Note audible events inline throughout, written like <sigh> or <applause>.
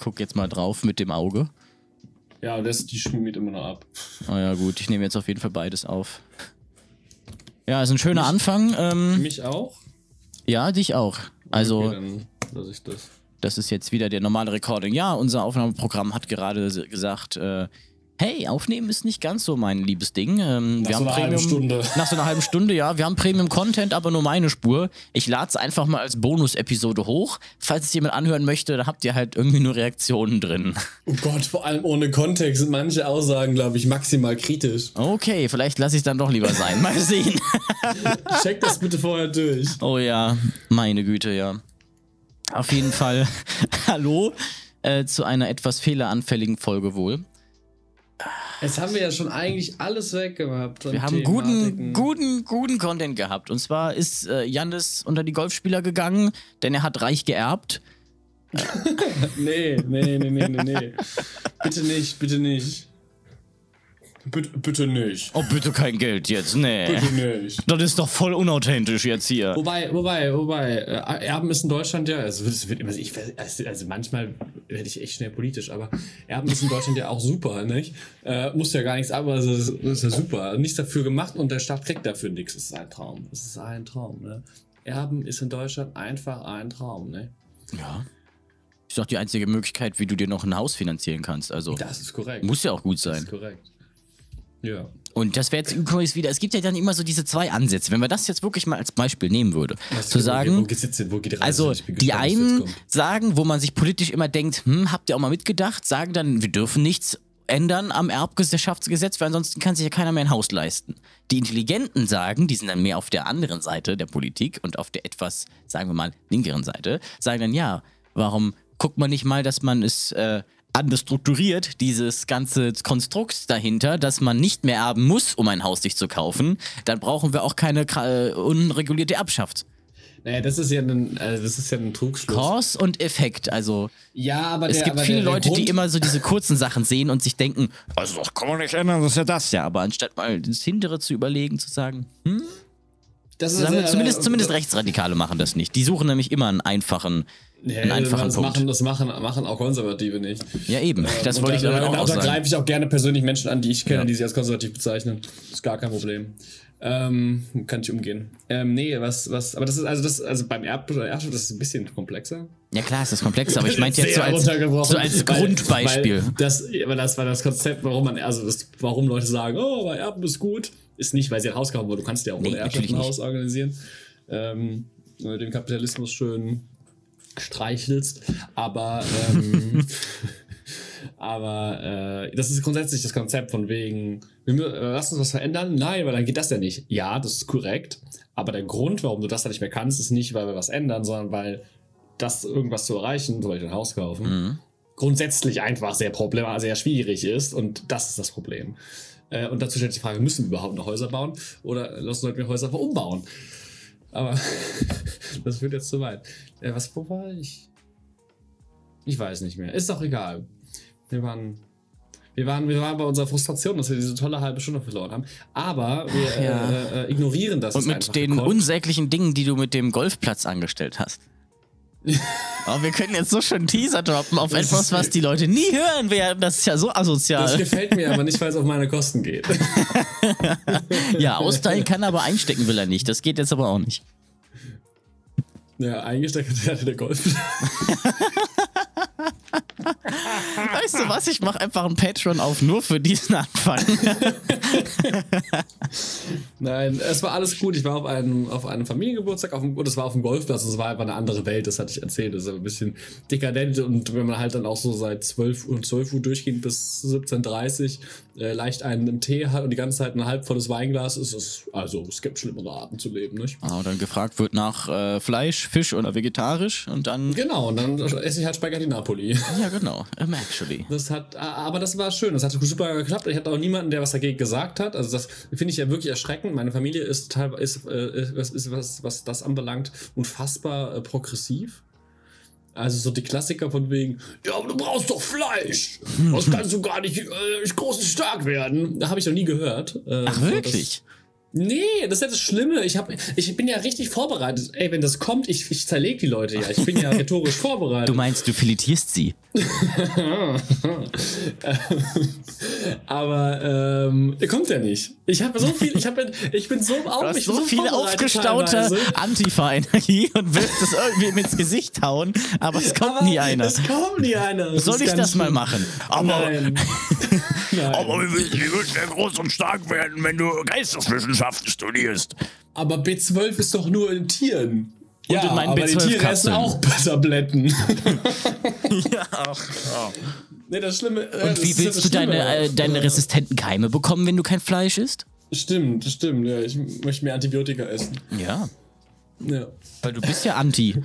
Guck jetzt mal drauf mit dem Auge. Ja, das, die schmiert immer noch ab. Oh ja, gut, ich nehme jetzt auf jeden Fall beides auf. Ja, ist ein schöner Anfang. Ähm, Mich auch? ja, dich auch. Also, Okay, dann ich das. das ist jetzt wieder der normale Recording. Ja, unser Aufnahmeprogramm hat gerade gesagt, äh, hey, aufnehmen ist nicht ganz so mein liebes Ding. Ähm, wir so haben einer halben Stunde. <laughs> Nach so einer halben Stunde, ja. Wir haben Premium-Content, aber nur meine Spur. Ich lade es einfach mal als Bonus-Episode hoch. Falls es jemand anhören möchte, dann habt ihr halt irgendwie nur Reaktionen drin. Oh Gott, vor allem ohne Kontext sind manche Aussagen, glaube ich, maximal kritisch. Okay, vielleicht lasse ich es dann doch lieber sein. Mal <laughs> sehen. Check das bitte vorher durch. Oh ja, meine Güte, ja. Auf jeden Fall, <laughs> hallo äh, zu einer etwas fehleranfälligen Folge wohl. Jetzt haben wir ja schon eigentlich alles weggemacht. an Wir haben Thematiken. guten, guten, guten Content gehabt. Und zwar ist äh, Jannis unter die Golfspieler gegangen, denn er hat reich geerbt. <laughs> Nee, nee, nee, nee, nee, nee. bitte nicht, bitte nicht. Bitte, bitte nicht. Oh, bitte kein Geld jetzt, nee. Bitte nicht. Das ist doch voll unauthentisch jetzt hier. Wobei, wobei, wobei, äh, Erben ist in Deutschland ja, also, es wird immer, ich, weiß- also, also manchmal werde ich echt schnell politisch, aber Erben ist in Deutschland ja auch super, nicht? Äh, muss ja gar nichts, aber es ist, ist ja super. Nichts dafür gemacht und der Staat kriegt dafür nichts. Es ist ein Traum. Es ist ein Traum, ne? Erben ist in Deutschland einfach ein Traum, ne? Ja. Ist doch die einzige Möglichkeit, wie du dir noch ein Haus finanzieren kannst. Also, Das ist korrekt. muss ja auch gut Das sein. ist korrekt. Ja. Und das wäre jetzt übrigens wieder, es gibt ja dann immer so diese zwei Ansätze. Wenn man das jetzt wirklich mal als Beispiel nehmen würde, zu Wo, sagen, hin? Wo geht die Reise also hin? Bin die gespannt, was jetzt einen sagen, wo man sich politisch immer denkt, hm, habt ihr auch mal mitgedacht, sagen dann, wir dürfen nichts ändern am Erbgesellschaftsgesetz, weil ansonsten kann sich ja keiner mehr ein Haus leisten. Die Intelligenten sagen, die sind dann mehr auf der anderen Seite der Politik und auf der etwas, sagen wir mal, linkeren Seite, sagen dann, ja, warum guckt man nicht mal, dass man es äh, anders strukturiert, dieses ganze Konstrukt dahinter, dass man nicht mehr erben muss, um ein Haus sich zu kaufen, dann brauchen wir auch keine äh, unregulierte Erbschaft. Naja, das ist ja ein, also das ist ja ein Trugschluss. Cause und Effekt. Also Ja, aber es der, gibt aber viele der, der Leute, Grund, die immer so diese kurzen Sachen sehen und sich denken, also das kann man nicht ändern, das ist ja das ja. Aber anstatt mal das Hintere zu überlegen, zu sagen, hm, das sagen wir, ja- zumindest, zumindest Rechtsradikale machen das nicht. Die suchen nämlich immer einen einfachen, Ja, einen einfachen das Punkt. machen, das machen, machen auch Konservative nicht. Ja, eben. Das wollte ich da, damit da, auch da, noch da sagen. greife ich auch gerne persönlich Menschen an, die ich kenne, Ja. die sich als konservativ bezeichnen. Ist gar kein Problem. Ähm, kann ich umgehen. Ähm, nee, was, was, aber das ist, also das, also beim Erb das ist ein bisschen komplexer. Ja klar, es ist komplex, aber ich meinte jetzt <laughs> so als, so als weil- Grundbeispiel. Weil das, aber das war das Konzept, warum man, also das, warum Leute sagen, oh, aber Erben ist gut, ist nicht, weil sie ein Haus kaufen wollen. Du kannst ja auch Nee, ohne Erbschaft ein nicht. Haus organisieren. Ähm, wenn du den Kapitalismus schön streichelst. Aber, ähm, <laughs> aber äh, das ist grundsätzlich das Konzept von wegen, wir mü- äh, lass uns was verändern. Nein, weil dann geht das ja nicht. Ja, das ist korrekt. Aber der Grund, warum du das dann nicht mehr kannst, ist nicht, weil wir was ändern, sondern weil das irgendwas zu erreichen, zum Beispiel ein Haus kaufen, Mhm. grundsätzlich einfach sehr problem sehr schwierig ist und das ist das Problem. Äh, und dazu stellt sich die Frage, müssen wir überhaupt noch Häuser bauen oder lassen Leute Häuser einfach umbauen? Aber <laughs> das führt jetzt zu weit. Äh, was, wo war ich? Ich weiß nicht mehr. Ist doch egal. Wir waren, wir waren, wir waren bei unserer Frustration, dass wir diese tolle halbe Stunde verloren haben. Aber wir ja. äh, äh, ignorieren das. Und mit den gekonnt. unsäglichen Dingen, die du mit dem Golfplatz angestellt hast. Oh, wir können jetzt so schön Teaser droppen auf Das etwas, was die Leute nie hören werden. Das ist ja so Das asozial. gefällt mir aber nicht, weil es auf meine Kosten geht. <laughs> Ja, austeilen kann er, aber einstecken will er nicht. Das geht jetzt aber auch nicht. ja, eingesteckt hatte der Golf. <laughs> Weißt du was? Ich mache einfach ein Patreon auf nur für diesen Anfang. <laughs> Nein, es war alles gut. Ich war auf einem, auf einem Familiengeburtstag und es war auf dem Golfplatz. und Es war einfach eine andere Welt, das hatte ich erzählt. Das ist ein bisschen dekadent und wenn man halt dann auch so seit 12 Uhr, 12 Uhr durchgehend bis 17.30 Uhr äh, leicht einen im Tee hat und die ganze Zeit ein halbvolles Weinglas ist, es, also es gibt schlimmere Arten zu leben, nicht? Ah, und dann gefragt wird nach äh, Fleisch, Fisch oder vegetarisch und dann. Genau, und dann esse ich halt Spaghetti Napoli. Ja, genau. Um, actually. Das hat, aber das war schön. Das hat super geklappt. Ich hatte auch niemanden, der was dagegen gesagt hat. Also das finde ich ja wirklich erschreckend. Meine Familie ist teilweise, ist, äh, ist, ist was, was das anbelangt, unfassbar äh, progressiv. Also so die Klassiker von wegen, ja, aber du brauchst doch Fleisch. <laughs> Sonst kannst du gar nicht, äh, groß und stark werden. Da habe ich noch nie gehört. Äh, Ach, wirklich? Nee, das ist ja das Schlimme. Ich, hab, ich bin ja richtig vorbereitet. Ey, wenn das kommt, ich, ich zerleg die Leute ja. Ich bin ja <laughs> rhetorisch vorbereitet. Du meinst, du filetierst sie. <laughs> Aber ähm, kommt ja nicht. Ich habe so viel, ich, hab, ich bin so auf Du hast mich so viel aufgestaute. Antifa-Energie und willst es irgendwie ins Gesicht hauen, aber es kommt Aber nie einer. Es kommt nie einer. Das Soll ich das mal machen? Aber, Nein. <laughs> Nein. Aber wie willst, wie willst du denn groß und stark werden, wenn du Geisteswissenschaften studierst? Aber B12 ist doch nur in Tieren. ja, in meinen aber die B12 Tiere essen auch Tabletten. <laughs> ja, auch. nee, das Schlimme. äh, Und wie ja willst du deine, äh, deine resistenten Keime bekommen, wenn du kein Fleisch isst? Stimmt, das stimmt. Ja, ich möchte mehr Antibiotika essen. Ja, Ja. weil du bist ja Anti.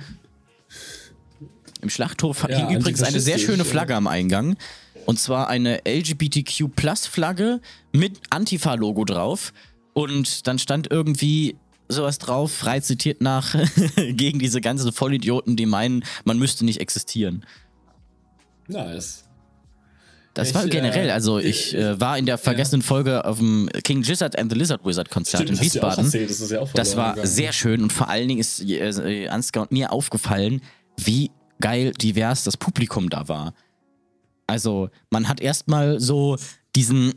Im Schlachthof Ja, hing übrigens eine sehr schöne ja. Flagge am Eingang. Und zwar eine LGBTQ-Plus-Flagge mit Antifa-Logo drauf. Und dann stand irgendwie sowas drauf, frei zitiert nach, <laughs> gegen diese ganzen Vollidioten, die meinen, man müsste nicht existieren. Nice. Das Ich, war generell, äh, also ich äh, war in der vergessenen Folge auf dem King Gizzard and the Lizard Wizard Konzert Stimmt, in ja Wiesbaden. erzählt, das ja Das war gegangen. sehr schön und vor allen Dingen ist äh, Ansgar und mir aufgefallen, wie geil divers das Publikum da war. Also, man hat erstmal so diesen.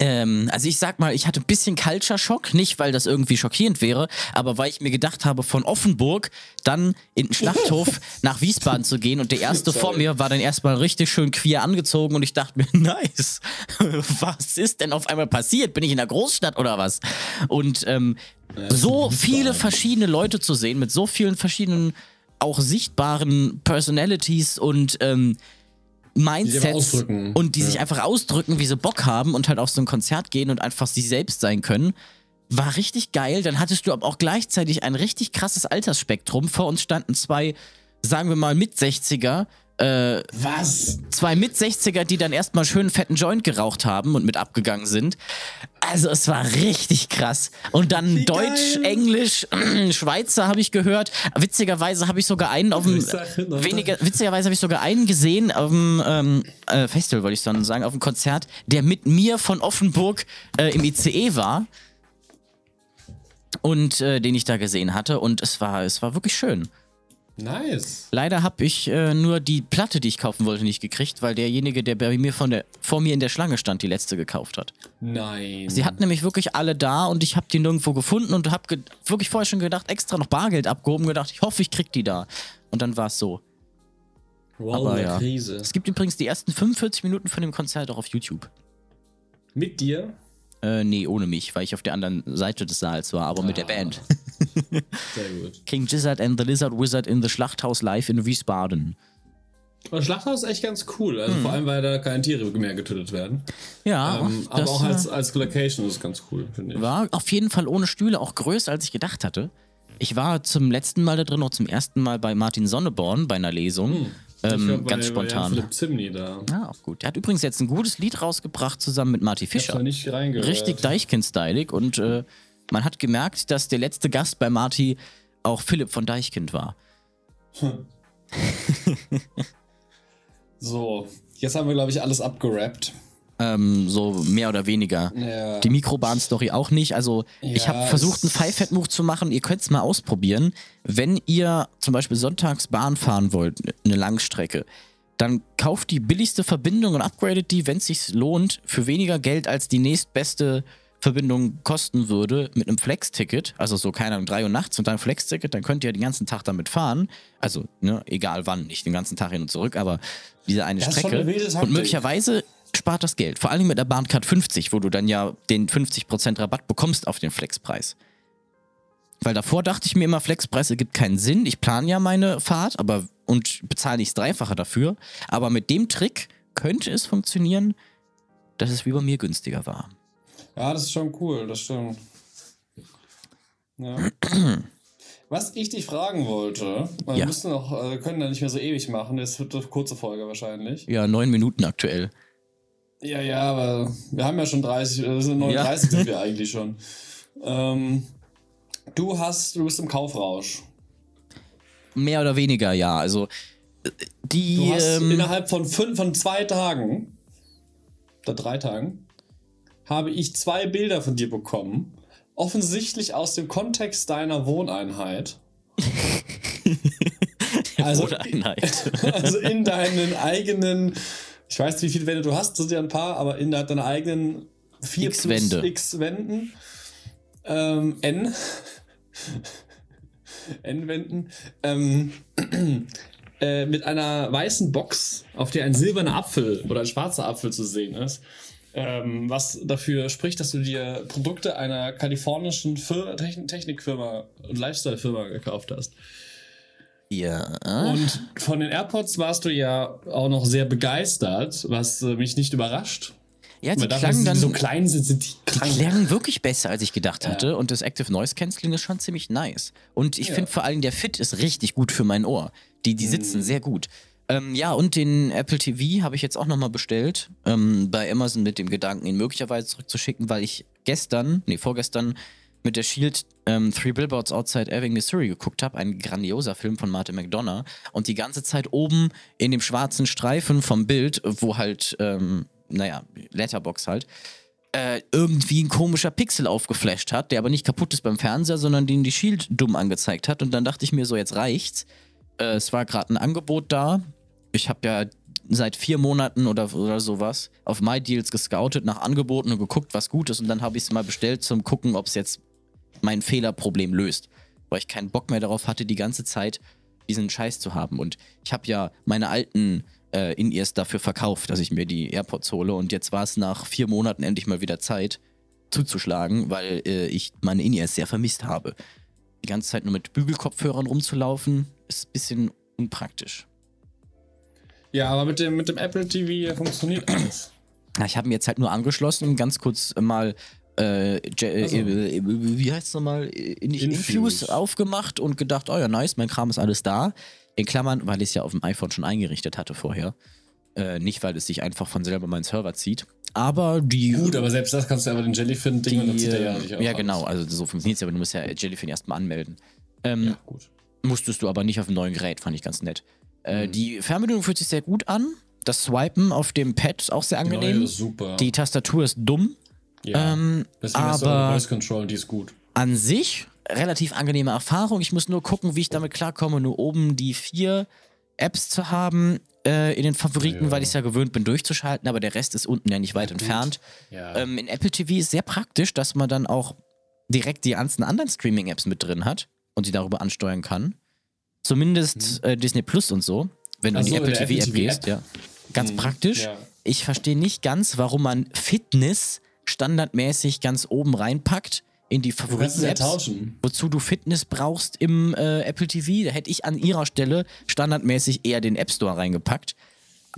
Ähm, also ich sag mal, ich hatte ein bisschen Culture-Schock, nicht weil das irgendwie schockierend wäre, aber weil ich mir gedacht habe, von Offenburg dann in den Schlachthof <laughs> nach Wiesbaden zu gehen und der erste vor Sorry. mir war dann erstmal richtig schön queer angezogen und ich dachte mir, <laughs> nice, <laughs> was ist denn auf einmal passiert? Bin ich in der Großstadt oder was? Und ähm, so viele verschiedene Leute zu sehen, mit so vielen verschiedenen, auch sichtbaren Personalities und ähm, Mindsets ausdrücken. und die Ja. sich einfach ausdrücken, wie sie Bock haben und halt auf so ein Konzert gehen und einfach sich selbst sein können. War richtig geil. Dann hattest du aber auch gleichzeitig ein richtig krasses Altersspektrum. Vor uns standen zwei, sagen wir mal, Mit-60er, äh, Was? zwei Mit-60er, die dann erstmal schön fetten Joint geraucht haben und mit abgegangen sind. Also es war richtig krass. Und dann Wie Deutsch, geil. Englisch, <clears throat> Schweizer habe ich gehört. Witzigerweise habe ich sogar einen auf dem weniger, witzigerweise habe ich sogar einen gesehen auf dem ähm, äh, Festival, wollte ich dann sagen, auf dem Konzert, der mit mir von Offenburg äh, im ICE war. Und äh, den ich da gesehen hatte. Und es war, es war wirklich schön. Nice. Leider habe ich äh, nur die Platte, die ich kaufen wollte, nicht gekriegt, weil derjenige, der bei mir von der, vor mir in der Schlange stand, die letzte gekauft hat. Nein. Sie hat nämlich wirklich alle da und ich habe die nirgendwo gefunden und habe wirklich vorher schon gedacht, extra noch Bargeld abgehoben, gedacht, ich hoffe, ich krieg die da. Und dann war es so. wow, aber eine ja. Krise. Es gibt übrigens die ersten 45 Minuten von dem Konzert auch auf YouTube. Mit dir? Äh, nee, ohne mich, weil ich auf der anderen Seite des Saals war, aber mit der Band. Sehr gut. King Gizzard and the Lizard Wizard in the Schlachthaus live in Wiesbaden. Das Schlachthaus ist echt ganz cool. Also vor allem, weil da keine Tiere mehr getötet werden. Ja, Ähm, aber auch äh, als, als Location ist es ganz cool, finde ich. War auf jeden Fall ohne Stühle auch größer, als ich gedacht hatte. Ich war zum letzten Mal da drin, auch zum ersten Mal bei Martin Sonneborn bei einer Lesung. Ich Ähm, glaub, ganz spontan. Philipp Zimny da. Ja, auch gut. Der hat übrigens jetzt ein gutes Lied rausgebracht zusammen mit Marty Ich Fischer. noch nicht reingehört. Richtig Deichkind-stylig und äh, man hat gemerkt, dass der letzte Gast bei Marty auch Philipp von Deichkind war. So, jetzt haben wir, glaube ich, alles abgerappt. Ähm, so mehr oder weniger. Ja. Die Mikrobahn-Story auch nicht. Also, ich Ja, habe versucht, einen es- Five-Head-Move zu machen. Ihr könnt es mal ausprobieren. Wenn ihr zum Beispiel sonntags Bahn fahren wollt, eine Langstrecke, dann kauft die billigste Verbindung und upgradet die, wenn es sich lohnt, für weniger Geld als die nächstbeste Verbindung kosten würde mit einem Flex-Ticket. Also so, keine Ahnung, 3 Uhr nachts und dann Flex-Ticket, dann könnt ihr den ganzen Tag damit fahren. Also, ne, egal wann, nicht den ganzen Tag hin und zurück, aber diese eine Das Strecke. eine Und möglicherweise spart das Geld. Vor allem mit der Bahncard 50, wo du dann ja den 50% Rabatt bekommst auf den Flexpreis. Weil davor dachte ich mir immer, Flexpreis ergibt keinen Sinn. Ich plane ja meine Fahrt aber, und bezahle nicht das Dreifache dafür. Aber mit dem Trick könnte es funktionieren, dass es wie bei mir günstiger war. Ja, das ist schon cool, das stimmt. Ja. <clears throat> Was ich dich fragen wollte, wir Ja. müssen noch, äh, können da nicht mehr so ewig machen, das wird eine kurze Folge wahrscheinlich. Ja, neun Minuten aktuell. Ja, ja, aber wir haben ja schon 30, äh, sind 39 sind wir <laughs> eigentlich schon. Ähm, du hast, du bist im Kaufrausch. Mehr oder weniger, ja. Also, äh, die. Du hast ähm, innerhalb von fünf, von zwei Tagen oder drei Tagen habe ich zwei Bilder von dir bekommen. Offensichtlich aus dem Kontext deiner Wohneinheit. <laughs> also, Wohneinheit. <laughs> also in deinen eigenen, ich weiß nicht, wie viele Wände du hast, sind ja ein paar, aber in deinen eigenen vier X plus Wände. X Wänden. Ähm, N. <laughs> N-Wänden. Ähm, <clears throat> äh, mit einer weißen Box, auf der ein silberner Apfel oder ein schwarzer Apfel zu sehen ist. Ähm, was dafür spricht, dass du dir Produkte einer kalifornischen Fir Techn Technikfirma und Lifestyle-Firma gekauft hast. Ja. Und von den AirPods warst du ja auch noch sehr begeistert, was äh, mich nicht überrascht. Ja, die dafür, klangen dann so klein sind, sind die Die krank. klangen wirklich besser, als ich gedacht Ja. hatte. Und das Active Noise Cancelling ist schon ziemlich nice. Und ich Ja. finde vor allem, der Fit ist richtig gut für mein Ohr. Die, die Mhm. sitzen sehr gut. Ähm, ja, und den Apple TV habe ich jetzt auch nochmal bestellt. Ähm, bei Amazon mit dem Gedanken, ihn möglicherweise zurückzuschicken, weil ich gestern, nee, vorgestern mit der Shield ähm, Three Billboards Outside Ebbing, Missouri geguckt habe. Ein grandioser Film von Martin McDonough. Und die ganze Zeit oben in dem schwarzen Streifen vom Bild, wo halt, ähm, naja, Letterbox halt, äh, irgendwie ein komischer Pixel aufgeflasht hat, der aber nicht kaputt ist beim Fernseher, sondern den die Shield dumm angezeigt hat. Und dann dachte ich mir so, jetzt reicht's. Äh, es war gerade ein Angebot da. Ich habe ja seit vier Monaten oder, oder sowas auf MyDeals gescoutet, nach Angeboten und geguckt, was gut ist. Und dann habe ich es mal bestellt zum Gucken, ob es jetzt mein Fehlerproblem löst. Weil ich keinen Bock mehr darauf hatte, die ganze Zeit diesen Scheiß zu haben. Und ich habe ja meine alten äh, In-Ears dafür verkauft, dass ich mir die AirPods hole. Und jetzt war es nach vier Monaten endlich mal wieder Zeit, zuzuschlagen, weil äh, ich meine In-Ears sehr vermisst habe. Die ganze Zeit nur mit Bügelkopfhörern rumzulaufen, ist ein bisschen unpraktisch. Ja, aber mit dem, mit dem Apple TV funktioniert alles. Na, ich habe mir jetzt halt nur angeschlossen und ganz kurz mal äh, Je- Ach so. äh, äh, wie heißt es nochmal? In, Infuse. Infuse aufgemacht und gedacht, oh ja, nice, mein Kram ist alles da. In Klammern, weil ich es ja auf dem iPhone schon eingerichtet hatte vorher. Äh, nicht, weil es sich einfach von selber meinen Server zieht. Aber die. Gut, aber selbst das kannst du aber den Jellyfin-Ding und dann zieht er ja äh, nicht auf. ja, genau, also so funktioniert es ja, aber du musst ja Jellyfin erstmal anmelden. Ähm, Ja, gut. Musstest du aber nicht auf dem neuen Gerät, fand ich ganz nett. Äh, Mhm. Die Fernbedienung fühlt sich sehr gut an. Das Swipen auf dem Pad ist auch sehr Die neue angenehm. ist super. Die Tastatur ist dumm. ja. ähm, Deswegen hast du auch aber- Voice Control, die ist gut. An sich relativ angenehme Erfahrung. Ich muss nur gucken, wie ich damit klarkomme, nur oben die vier Apps zu haben äh, in den Favoriten, Ja. weil ich es ja gewöhnt bin, durchzuschalten, aber der Rest ist unten ja nicht weit entfernt. Ja. Ähm, in Apple TV ist sehr praktisch, dass man dann auch direkt die ganzen anderen Streaming-Apps mit drin hat und sie darüber ansteuern kann. Zumindest äh, Disney Plus und so, wenn du in die so, Apple TV gehst, App. ja. Ganz Mhm, praktisch. ja. Ich verstehe nicht ganz, warum man Fitness standardmäßig ganz oben reinpackt in die kannst es ja. Wozu du Fitness brauchst im äh, Apple TV, da hätte ich an ihrer Stelle standardmäßig eher den App Store reingepackt.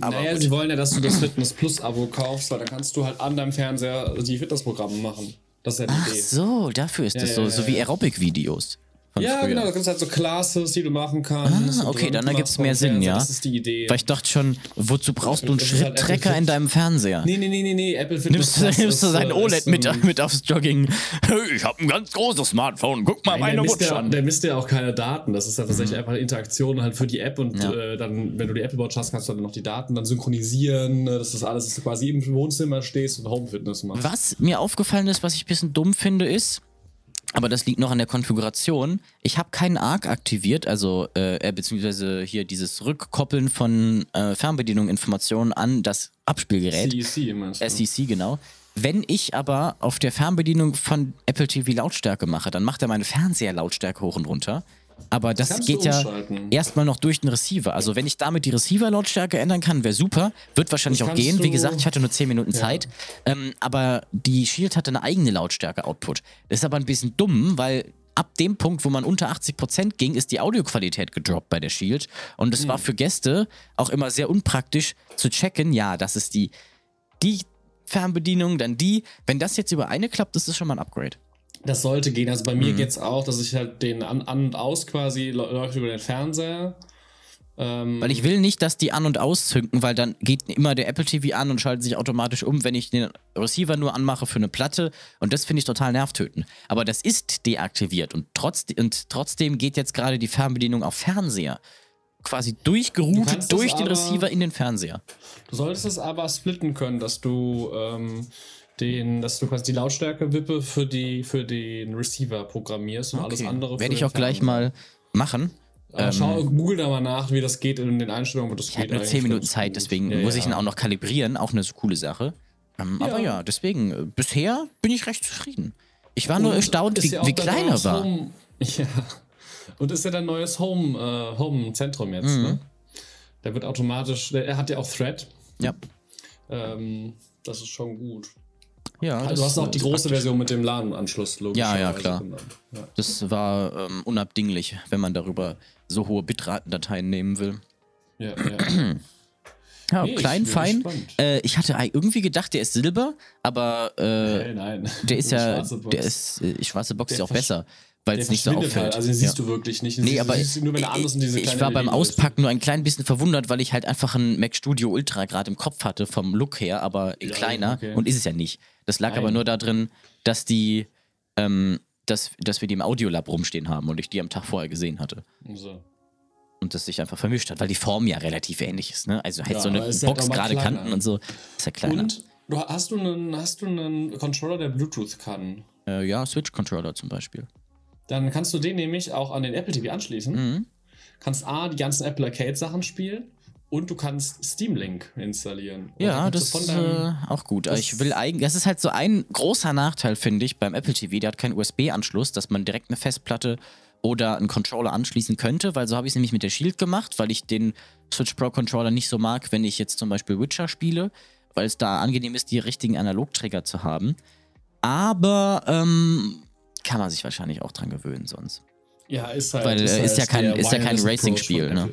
Aber naja, gut. sie wollen ja, dass du das Fitness Plus Abo kaufst, weil dann kannst du halt an deinem Fernseher die Fitnessprogramme machen. Das ist ja die Ach Idee. so, dafür ist Ja, das ja, so, so wie ja. Aerobic-Videos. Ja, genau, da gibt es halt so Classes, die du machen kannst. Ah, okay, dann ergibt es mehr Sinn, ja. Das ist die Idee. Weil ich dachte schon, wozu brauchst du einen ist halt Schritttrecker Fit. in deinem Fernseher? nee, nee, nee, nee, nee, Apple Fitness Nimmst, du- Plus nimmst du ist, sein äh, OLED ist, mit, mit aufs Jogging? Ich habe ein ganz großes Smartphone. Guck mal Nein, meine ja, an. der misst ja auch keine Daten. Das ist ja tatsächlich einfach eine Interaktion halt für die App und äh, dann, wenn du die Apple Watch hast, kannst du dann noch die Daten dann synchronisieren, dass das alles dass du quasi im Wohnzimmer stehst und Home Fitness machst. Was mir aufgefallen ist, was ich ein bisschen dumm finde, ist, aber das liegt noch an der Konfiguration. Ich habe keinen ARC aktiviert, also äh, äh, beziehungsweise hier dieses Rückkoppeln von äh, Fernbedienung-Informationen an das Abspielgerät. CEC meinst du? SEC, genau. Wenn ich aber auf der Fernbedienung von Apple TV Lautstärke mache, dann macht er meine Fernseher-Lautstärke hoch und runter. Aber das geht ja erstmal noch durch den Receiver. Also wenn ich damit die Receiver-Lautstärke ändern kann, wäre super. Wird wahrscheinlich auch gehen. Wie gesagt, ich hatte nur 10 Minuten Zeit. Ähm, aber die Shield hatte eine eigene Lautstärke-Output. Das ist aber ein bisschen dumm, weil ab dem Punkt, wo man unter 80% ging, ist die Audioqualität gedroppt bei der Shield. Und es war Hm. für Gäste auch immer sehr unpraktisch zu checken, ja, das ist die, die Fernbedienung, dann die. Wenn das jetzt über eine klappt, ist das schon mal ein Upgrade. Das sollte gehen. Also bei Mhm. mir geht's auch, dass ich halt den an, an und aus quasi lä- läuft über den Fernseher. Ähm, Weil ich will nicht, dass die an- und auszünken, weil dann geht immer der Apple TV an und schaltet sich automatisch um, wenn ich den Receiver nur anmache für eine Platte. Und das finde ich total nervtötend. Aber das ist deaktiviert und, trotz, und trotzdem geht jetzt gerade die Fernbedienung auf Fernseher. Quasi Du durchgeroutet durch den aber- Receiver in den Fernseher. Du solltest es aber splitten können, dass du ähm, den, dass du quasi die Lautstärke-Wippe für, die, für den Receiver programmierst und alles andere. Werde ich auch gleich mal machen. Äh, schau, google da mal nach, wie das geht in den Einstellungen. aber Das Ich habe nur 10 Minuten Zeit, deswegen muss ich ihn auch noch kalibrieren. Auch eine so coole Sache. Ähm, Aber ja, deswegen, äh, bisher bin ich recht zufrieden. Ich war nur erstaunt, wie, wie klein er war. Home, <laughs> ja. Und ist ja dein neues Home, äh, Home-Zentrum jetzt, Mhm. ne? Der wird automatisch, der, er hat ja auch Thread. Ja, Ähm, das ist schon gut. Ja Also du hast auch die große praktisch. Version mit dem LAN-Anschluss, logisch. Ja, ja, klar. Ja. Das war ähm, unabdinglich, wenn man darüber so hohe Bitratendateien nehmen will. Ja, ja. <clears throat> Ja, Nee, ich klein, bin fein. Äh, ich hatte irgendwie gedacht, der ist Silber, aber äh, Hey, nein. der ist <laughs> ja, schwarze Box. der ist, äh, schwarze Box Der ist ja auch besser, weil es nicht so auffällt. Halt. Also den siehst ja. du wirklich nicht. Den Nee, siehst, aber siehst nur, wenn er an ist und diese ich war beim ist. Auspacken nur ein klein bisschen verwundert, weil ich halt einfach ein Mac Studio Ultra gerade im Kopf hatte vom Look her, aber Ja, kleiner okay. und ist es ja nicht. Das lag Nein. aber nur darin, dass die, ähm, dass, dass wir die im Audiolab rumstehen haben und ich die am Tag vorher gesehen hatte. So. Und das sich einfach vermischt hat, weil die Form ja relativ ähnlich ist, ne? Also halt Ja, so eine halt Box, mal gerade kleiner. Kanten und so. Ist ja kleiner. Und du, hast, du einen, hast du einen Controller, der Bluetooth kann? Äh, ja, Switch-Controller zum Beispiel. Dann kannst du den nämlich auch an den Apple TV anschließen. Mhm. Kannst A, die ganzen Apple Arcade Sachen spielen und du kannst Steam Link installieren. Und Ja, das ist äh, auch gut. Ich will eigentlich, das ist halt so ein großer Nachteil, finde ich, beim Apple TV. Der hat keinen USB-Anschluss, dass man direkt eine Festplatte oder einen Controller anschließen könnte, weil so habe ich es nämlich mit der Shield gemacht, weil ich den Switch Pro Controller nicht so mag, wenn ich jetzt zum Beispiel Witcher spiele, weil es da angenehm ist, die richtigen Analogträger zu haben. Aber ähm, kann man sich wahrscheinlich auch dran gewöhnen sonst. ja, ist halt. Weil, äh, ist ja halt kein- ist ja kein Racing-Spiel, ne?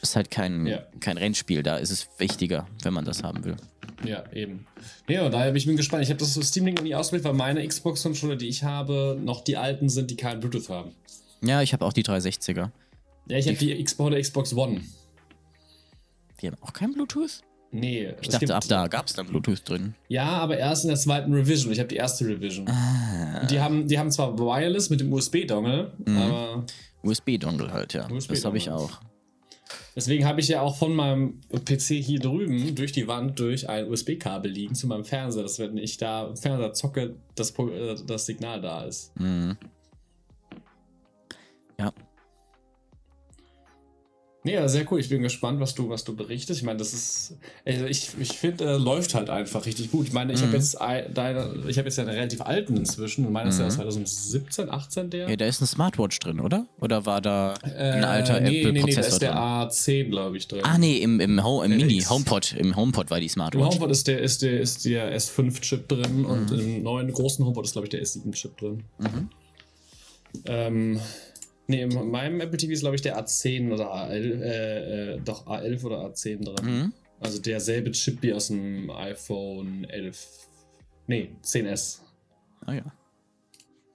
Ist halt kein, Ja. kein Rennspiel, da ist es wichtiger, wenn man das haben will. Ja, eben. Ja, und daher bin ich bin gespannt. Ich habe das Steam Link noch nie ausprobiert, weil meine Xbox-Controller, die ich habe, noch die alten sind, die keinen Bluetooth haben. Ja, ich habe auch die 360er. Ja, ich habe die Xbox oder Xbox One. Die haben auch kein Bluetooth? Nee, Ich dachte, ab da gab es dann Bluetooth drin. Ja, aber erst in der zweiten Revision. Ich habe die erste Revision. Ah. Die, haben, die haben zwar Wireless mit dem USB-Dongle, Mhm. aber USB-Dongle halt, ja. USB das habe ich auch. deswegen habe ich ja auch von meinem PC hier drüben durch die Wand durch ein USB-Kabel liegen zu meinem Fernseher, dass wenn ich da im Fernseher zocke, das, äh, das Signal da ist. Mhm. Ja. Ja, sehr cool. Ich bin gespannt, was du, was du berichtest. Ich meine, das ist, also ich, ich finde, äh, läuft halt einfach richtig gut. Ich meine, ich habe jetzt ein- deine, ich habe jetzt ja einen relativ alten inzwischen. Und meiner ist ja 2017, 18 der. ja. Da ist eine Smartwatch drin, oder? Oder war da ein Äh, alter nee, nee, nee, da Apple-Prozessor ist der drin? A10, glaube ich, drin. Ah, nee, im, im, Ho im Mini. HomePod. Im HomePod war die Im Smartwatch. HomePod ist der, ist der, ist der S5-Chip drin und Mhm. im neuen großen HomePod ist, glaube ich, der S7-Chip drin. Ähm, nee, in meinem Apple TV ist, glaube ich, der A10 oder A11, äh, äh, doch A11 oder A10 drin. Mhm. Also derselbe Chip wie aus dem iPhone 11. Nee, 10S. Ah ja.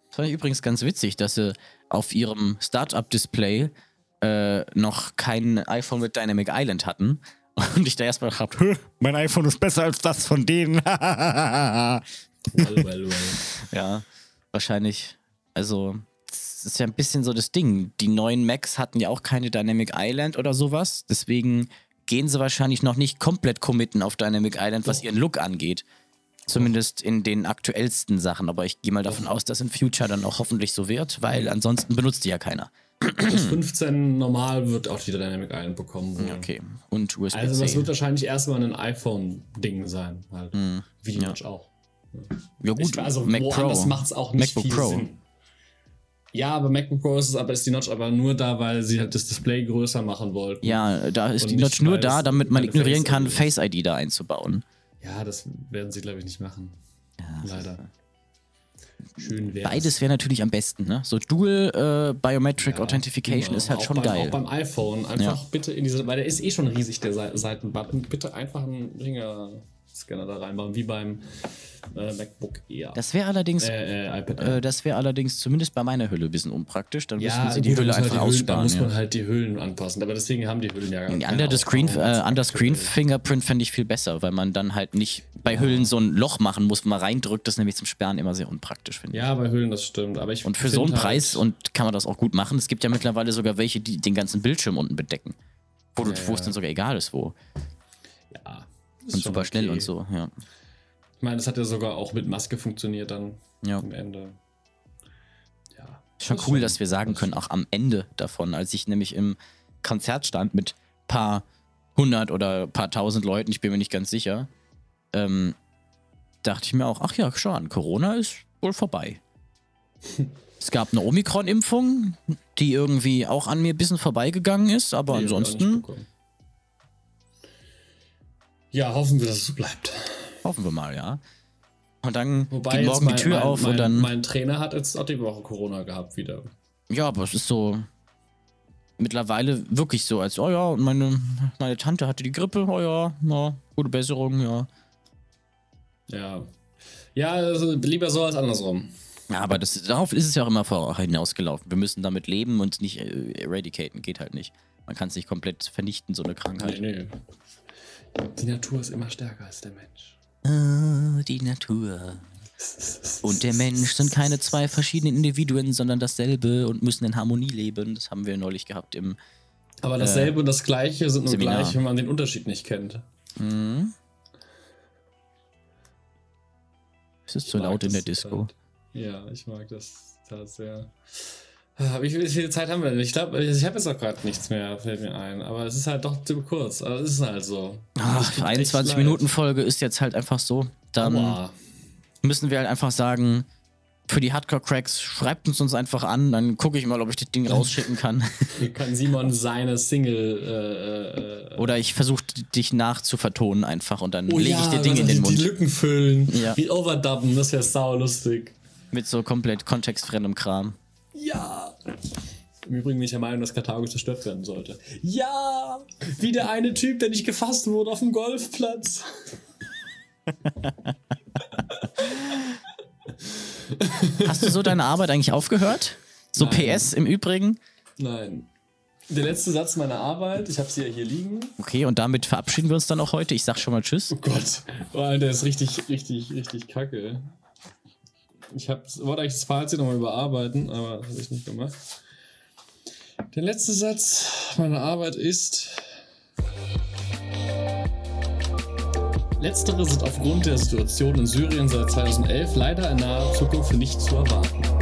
Das fand ich übrigens ganz witzig, dass sie auf ihrem Startup-Display äh, noch kein iPhone mit Dynamic Island hatten. <laughs> Und ich da erstmal gedacht habe, mein iPhone ist besser als das von denen. <laughs> Well, well, well. ja, wahrscheinlich. Also, das ist ja ein bisschen so das Ding. Die neuen Macs hatten ja auch keine Dynamic Island oder sowas. Deswegen gehen sie wahrscheinlich noch nicht komplett committen auf Dynamic Island, was ihren Look angeht. Zumindest in den aktuellsten Sachen. Aber ich gehe mal davon aus, dass in Future dann auch hoffentlich so wird, weil ansonsten benutzt die ja keiner. Das 15 normal wird auch die Dynamic Island bekommen. wohl. Okay. Und USB-C. Also das wird wahrscheinlich erstmal ein iPhone-Ding sein. Halt. Wie die Notch auch. ja gut, Ich, also Mac Pro. macht es auch nicht MacBook viel Pro. Sinn. Ja, aber MacBook Pro ist, es, aber ist die Notch aber nur da, weil sie halt das Display größer machen wollten. Ja, da ist Und die Notch nur da, damit man ignorieren Face kann. Face ID da einzubauen. Ja, das werden sie, glaube ich, nicht machen. Leider. Schön wäre Beides wäre natürlich am besten, ne? So Dual äh, Biometric Authentification ist halt schon beim, geil. Auch beim iPhone. Einfach Ja. bitte in diese, weil der ist eh schon riesig, der Sei- Seitenbutton. Bitte einfach einen Fingerscanner da reinbauen, wie beim äh, MacBook Air. Das wäre allerdings, äh, äh, iPad äh, das wäre allerdings zumindest bei meiner Hülle ein bisschen unpraktisch. Dann müssen sie die Hülle muss man einfach halt die Hüllen, Da aussparen. muss man ja. halt die Hüllen anpassen. Aber deswegen haben die Hüllen ja gar Under the Screen, äh. Under Screen Fingerprint fände ich viel besser, weil man dann halt nicht bei Hüllen so ein Loch machen muss, wo man reindrückt. Das ist nämlich zum Sperren immer sehr unpraktisch, finde ich. Ja, bei Hüllen, das stimmt. Aber ich Und für so einen halt, Preis und kann man das auch gut machen. Es gibt ja mittlerweile sogar welche, die den ganzen Bildschirm unten bedecken. Wo, es dann sogar egal ist, wo. Ja, ist Und super schnell okay. und so, ja. meine, das hat ja sogar auch mit Maske funktioniert dann Ja. am Ende. Ja. Schon Das cool, dass wir sagen können, auch am Ende davon, als ich nämlich im Konzert stand mit paar hundert oder paar tausend Leuten, ich bin mir nicht ganz sicher, ähm, dachte ich mir auch, ach ja, schau an, Corona ist wohl vorbei. <laughs> es gab eine Omikron-Impfung, die irgendwie auch an mir ein bisschen vorbeigegangen ist, aber Nee, ich ansonsten. Ja, hoffen wir, dass es so bleibt. hoffen wir mal, ja. Und dann Wobei geht morgen mein, die Tür mein, auf mein, und dann. Mein Trainer hat jetzt auch die Woche Corona gehabt wieder. Ja, aber es ist so mittlerweile wirklich so, als, oh ja, und meine, meine Tante hatte die Grippe, oh ja, ja, gute Besserung, ja. Ja. Ja, also lieber so als andersrum. Ja, aber das, darauf ist es ja auch immer hinausgelaufen. Wir müssen damit leben und nicht äh, eradicaten, geht halt nicht. Man kann es nicht komplett vernichten, so eine Krankheit. Nee, nee. Die Natur ist immer stärker als der Mensch. Ah, die Natur. Und der Mensch sind keine zwei verschiedenen Individuen, sondern dasselbe und müssen in Harmonie leben. Das haben wir neulich gehabt im. Aber dasselbe und das Gleiche sind nur Seminar. gleich, wenn man den Unterschied nicht kennt. Hm? Es ist zu Ich mag laut in der Disco. Zitat. Ja, ich mag das Zitat sehr. Ah, Wie viel, Zeit haben wir denn? Ich glaube, ich habe jetzt auch gerade nichts mehr, fällt mir ein. Aber es ist halt doch zu kurz. Aber es ist halt so. Ach, tut echt 21 leid. Minuten Folge ist jetzt halt einfach so. Dann Aua. müssen wir halt einfach sagen, für die Hardcore-Cracks, schreibt uns uns einfach an, dann gucke ich mal, ob ich das Ding rausschicken kann. <laughs> Kann Simon seine Single. Äh, äh, Oder ich versuche dich nachzuvertonen einfach und dann oh lege ich dir Dinge in die, den die Mund. Lücken füllen. Ja. Wie overdubben, das wäre sau lustig. Mit so komplett kontextfremdem Kram. Ja. Im Übrigen bin ich der Meinung, dass Karthago zerstört werden sollte. Ja! Wie der eine Typ, der nicht gefasst wurde auf dem Golfplatz. <laughs> Hast du so deine Arbeit eigentlich aufgehört? So Nein. PS im Übrigen. Nein. Der letzte Satz meiner Arbeit, ich habe sie ja hier liegen. Okay, und damit verabschieden wir uns dann auch heute. Ich sag schon mal Tschüss. Oh Gott. Oh, der ist richtig, richtig, richtig kacke. Ich hab, wollte eigentlich das Fazit nochmal überarbeiten, aber habe ich nicht gemacht. Der letzte Satz meiner Arbeit ist. Letztere sind aufgrund der Situation in Syrien seit 2011 leider in naher Zukunft nicht zu erwarten.